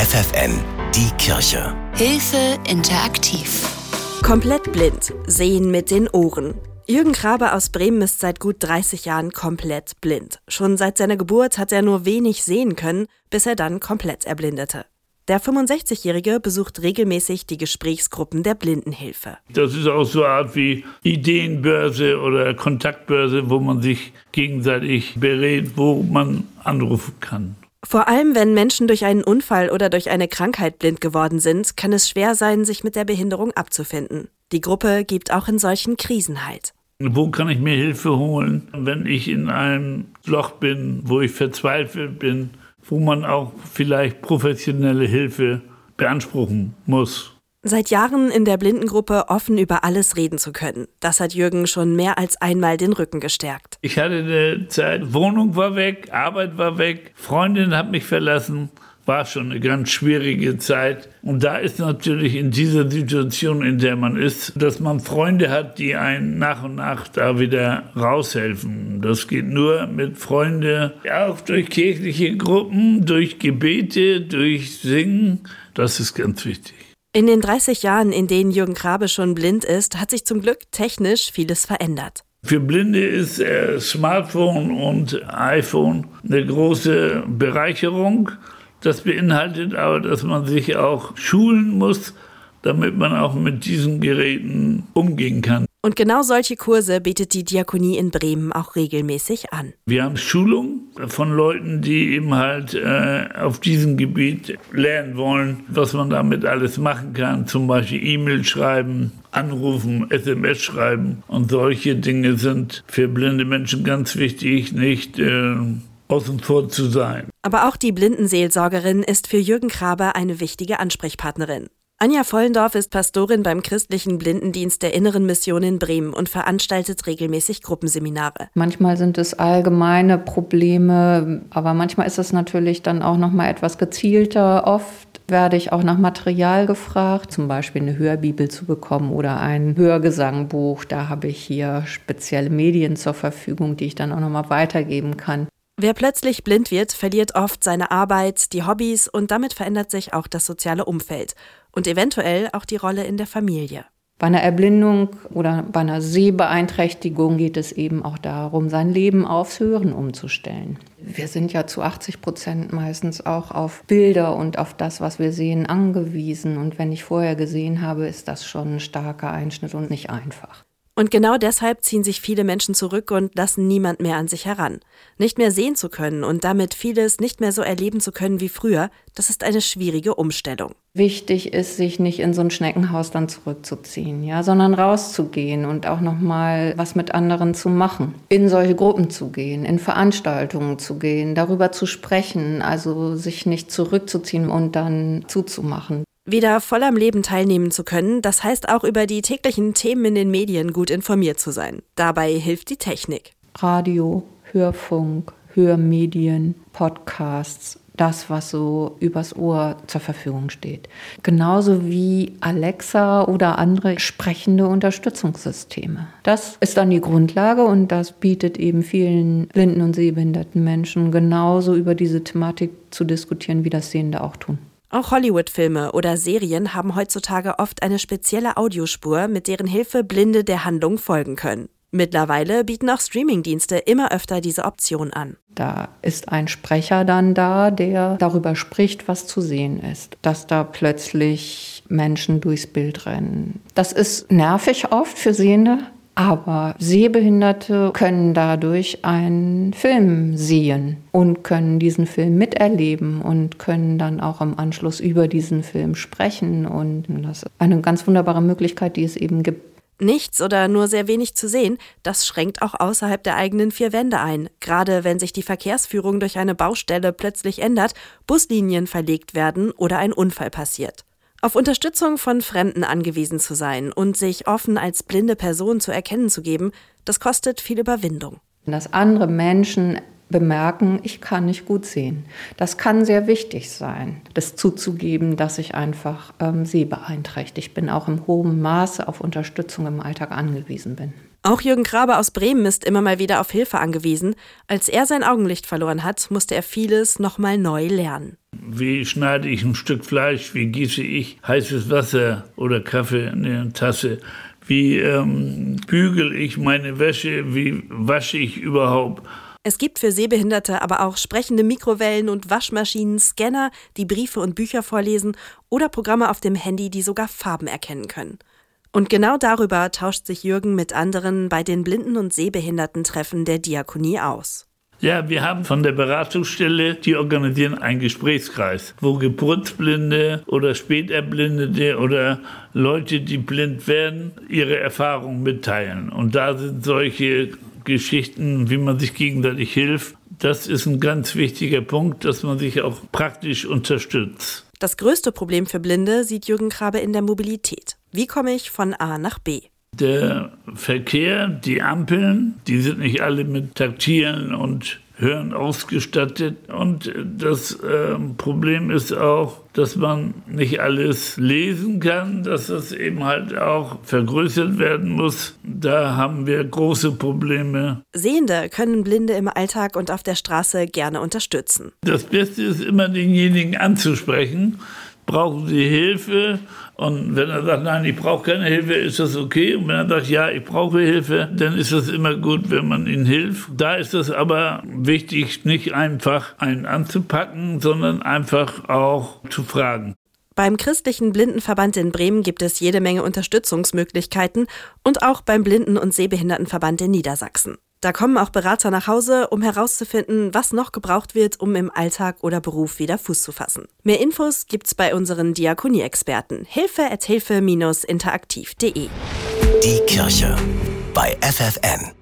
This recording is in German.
FFN, die Kirche. Hilfe interaktiv. Komplett blind, sehen mit den Ohren. Jürgen Krabe aus Bremen ist seit gut 30 Jahren komplett blind. Schon seit seiner Geburt hat er nur wenig sehen können, bis er dann komplett erblindete. Der 65-Jährige besucht regelmäßig die Gesprächsgruppen der Blindenhilfe. Das ist auch so eine Art wie Ideenbörse oder Kontaktbörse, wo man sich gegenseitig berät, wo man anrufen kann. Vor allem, wenn Menschen durch einen Unfall oder durch eine Krankheit blind geworden sind, kann es schwer sein, sich mit der Behinderung abzufinden. Die Gruppe gibt auch in solchen Krisen Halt. Wo kann ich mir Hilfe holen, wenn ich in einem Loch bin, wo ich verzweifelt bin, wo man auch vielleicht professionelle Hilfe beanspruchen muss? Seit Jahren in der Blindengruppe offen über alles reden zu können. Das hat Jürgen schon mehr als einmal den Rücken gestärkt. Ich hatte eine Zeit, Wohnung war weg, Arbeit war weg, Freundin hat mich verlassen. War schon eine ganz schwierige Zeit. Und da ist natürlich in dieser Situation, in der man ist, dass man Freunde hat, die einen nach und nach da wieder raushelfen. Das geht nur mit Freunden, auch durch kirchliche Gruppen, durch Gebete, durch Singen. Das ist ganz wichtig. In den 30 Jahren, in denen Jürgen Krabe schon blind ist, hat sich zum Glück technisch vieles verändert. Für Blinde ist äh, Smartphone und iPhone eine große Bereicherung. Das beinhaltet aber, dass man sich auch schulen muss, damit man auch mit diesen Geräten umgehen kann. Und genau solche Kurse bietet die Diakonie in Bremen auch regelmäßig an. Wir haben Schulung von Leuten, die eben halt äh, auf diesem Gebiet lernen wollen, was man damit alles machen kann. Zum Beispiel E-Mail schreiben, anrufen, SMS schreiben. Und solche Dinge sind für blinde Menschen ganz wichtig, nicht äh, außen vor zu sein. Aber auch die Blindenseelsorgerin ist für Jürgen Kraber eine wichtige Ansprechpartnerin. Anja Vollendorf ist Pastorin beim christlichen Blindendienst der Inneren Mission in Bremen und veranstaltet regelmäßig Gruppenseminare. Manchmal sind es allgemeine Probleme, aber manchmal ist es natürlich dann auch noch mal etwas gezielter. Oft werde ich auch nach Material gefragt, zum Beispiel eine Hörbibel zu bekommen oder ein Hörgesangbuch. Da habe ich hier spezielle Medien zur Verfügung, die ich dann auch noch mal weitergeben kann. Wer plötzlich blind wird, verliert oft seine Arbeit, die Hobbys und damit verändert sich auch das soziale Umfeld und eventuell auch die Rolle in der Familie. Bei einer Erblindung oder bei einer Sehbeeinträchtigung geht es eben auch darum, sein Leben aufs Hören umzustellen. Wir sind ja zu 80 Prozent meistens auch auf Bilder und auf das, was wir sehen, angewiesen. Und wenn ich vorher gesehen habe, ist das schon ein starker Einschnitt und nicht einfach. Und genau deshalb ziehen sich viele Menschen zurück und lassen niemand mehr an sich heran. Nicht mehr sehen zu können und damit vieles nicht mehr so erleben zu können wie früher, das ist eine schwierige Umstellung. Wichtig ist, sich nicht in so ein Schneckenhaus dann zurückzuziehen, ja, sondern rauszugehen und auch noch mal was mit anderen zu machen, in solche Gruppen zu gehen, in Veranstaltungen zu gehen, darüber zu sprechen, also sich nicht zurückzuziehen und dann zuzumachen. Wieder voll am Leben teilnehmen zu können, das heißt auch über die täglichen Themen in den Medien gut informiert zu sein. Dabei hilft die Technik. Radio, Hörfunk, Hörmedien, Podcasts, das, was so übers Ohr zur Verfügung steht. Genauso wie Alexa oder andere sprechende Unterstützungssysteme. Das ist dann die Grundlage und das bietet eben vielen blinden und sehbehinderten Menschen genauso über diese Thematik zu diskutieren, wie das Sehende auch tun. Auch Hollywood-Filme oder Serien haben heutzutage oft eine spezielle Audiospur, mit deren Hilfe Blinde der Handlung folgen können. Mittlerweile bieten auch Streamingdienste immer öfter diese Option an. Da ist ein Sprecher dann da, der darüber spricht, was zu sehen ist. Dass da plötzlich Menschen durchs Bild rennen. Das ist nervig oft für Sehende, aber Sehbehinderte können dadurch einen Film sehen und können diesen Film miterleben und können dann auch im Anschluss über diesen Film sprechen. Und das ist eine ganz wunderbare Möglichkeit, die es eben gibt. Nichts oder nur sehr wenig zu sehen, das schränkt auch außerhalb der eigenen vier Wände ein. Gerade wenn sich die Verkehrsführung durch eine Baustelle plötzlich ändert, Buslinien verlegt werden oder ein Unfall passiert. Auf Unterstützung von Fremden angewiesen zu sein und sich offen als blinde Person zu erkennen zu geben, das kostet viel Überwindung. Dass andere Menschen bemerken, ich kann nicht gut sehen. Das kann sehr wichtig sein, das zuzugeben, dass ich einfach ähm, sehbeeinträchtigt bin, auch im hohen Maße auf Unterstützung im Alltag angewiesen bin. Auch Jürgen Grabe aus Bremen ist immer mal wieder auf Hilfe angewiesen. Als er sein Augenlicht verloren hat, musste er vieles nochmal neu lernen. Wie schneide ich ein Stück Fleisch? Wie gieße ich heißes Wasser oder Kaffee in eine Tasse? Wie ähm, bügel ich meine Wäsche? Wie wasche ich überhaupt? Es gibt für Sehbehinderte aber auch sprechende Mikrowellen und Waschmaschinen, Scanner, die Briefe und Bücher vorlesen oder Programme auf dem Handy, die sogar Farben erkennen können. Und genau darüber tauscht sich Jürgen mit anderen bei den Blinden- und Sehbehinderten-Treffen der Diakonie aus. Ja, wir haben von der Beratungsstelle, die organisieren einen Gesprächskreis, wo Geburtsblinde oder Späterblindete oder Leute, die blind werden, ihre Erfahrungen mitteilen. Und da sind solche Geschichten, wie man sich gegenseitig hilft. Das ist ein ganz wichtiger Punkt, dass man sich auch praktisch unterstützt. Das größte Problem für Blinde sieht Jürgen Krabe in der Mobilität. Wie komme ich von A nach B? Der Verkehr, die Ampeln, die sind nicht alle mit Taktieren und Hören ausgestattet. Und das äh, Problem ist auch, dass man nicht alles lesen kann, dass das eben halt auch vergrößert werden muss. Da haben wir große Probleme. Sehende können Blinde im Alltag und auf der Straße gerne unterstützen. Das Beste ist immer denjenigen anzusprechen brauchen Sie Hilfe? Und wenn er sagt, nein, ich brauche keine Hilfe, ist das okay. Und wenn er sagt, ja, ich brauche Hilfe, dann ist es immer gut, wenn man ihm hilft. Da ist es aber wichtig, nicht einfach einen anzupacken, sondern einfach auch zu fragen. Beim Christlichen Blindenverband in Bremen gibt es jede Menge Unterstützungsmöglichkeiten und auch beim Blinden- und Sehbehindertenverband in Niedersachsen. Da kommen auch Berater nach Hause, um herauszufinden, was noch gebraucht wird, um im Alltag oder Beruf wieder Fuß zu fassen. Mehr Infos gibt's bei unseren Diakonie-Experten. Hilfe at hilfe-interaktiv.de. Die Kirche bei FFN.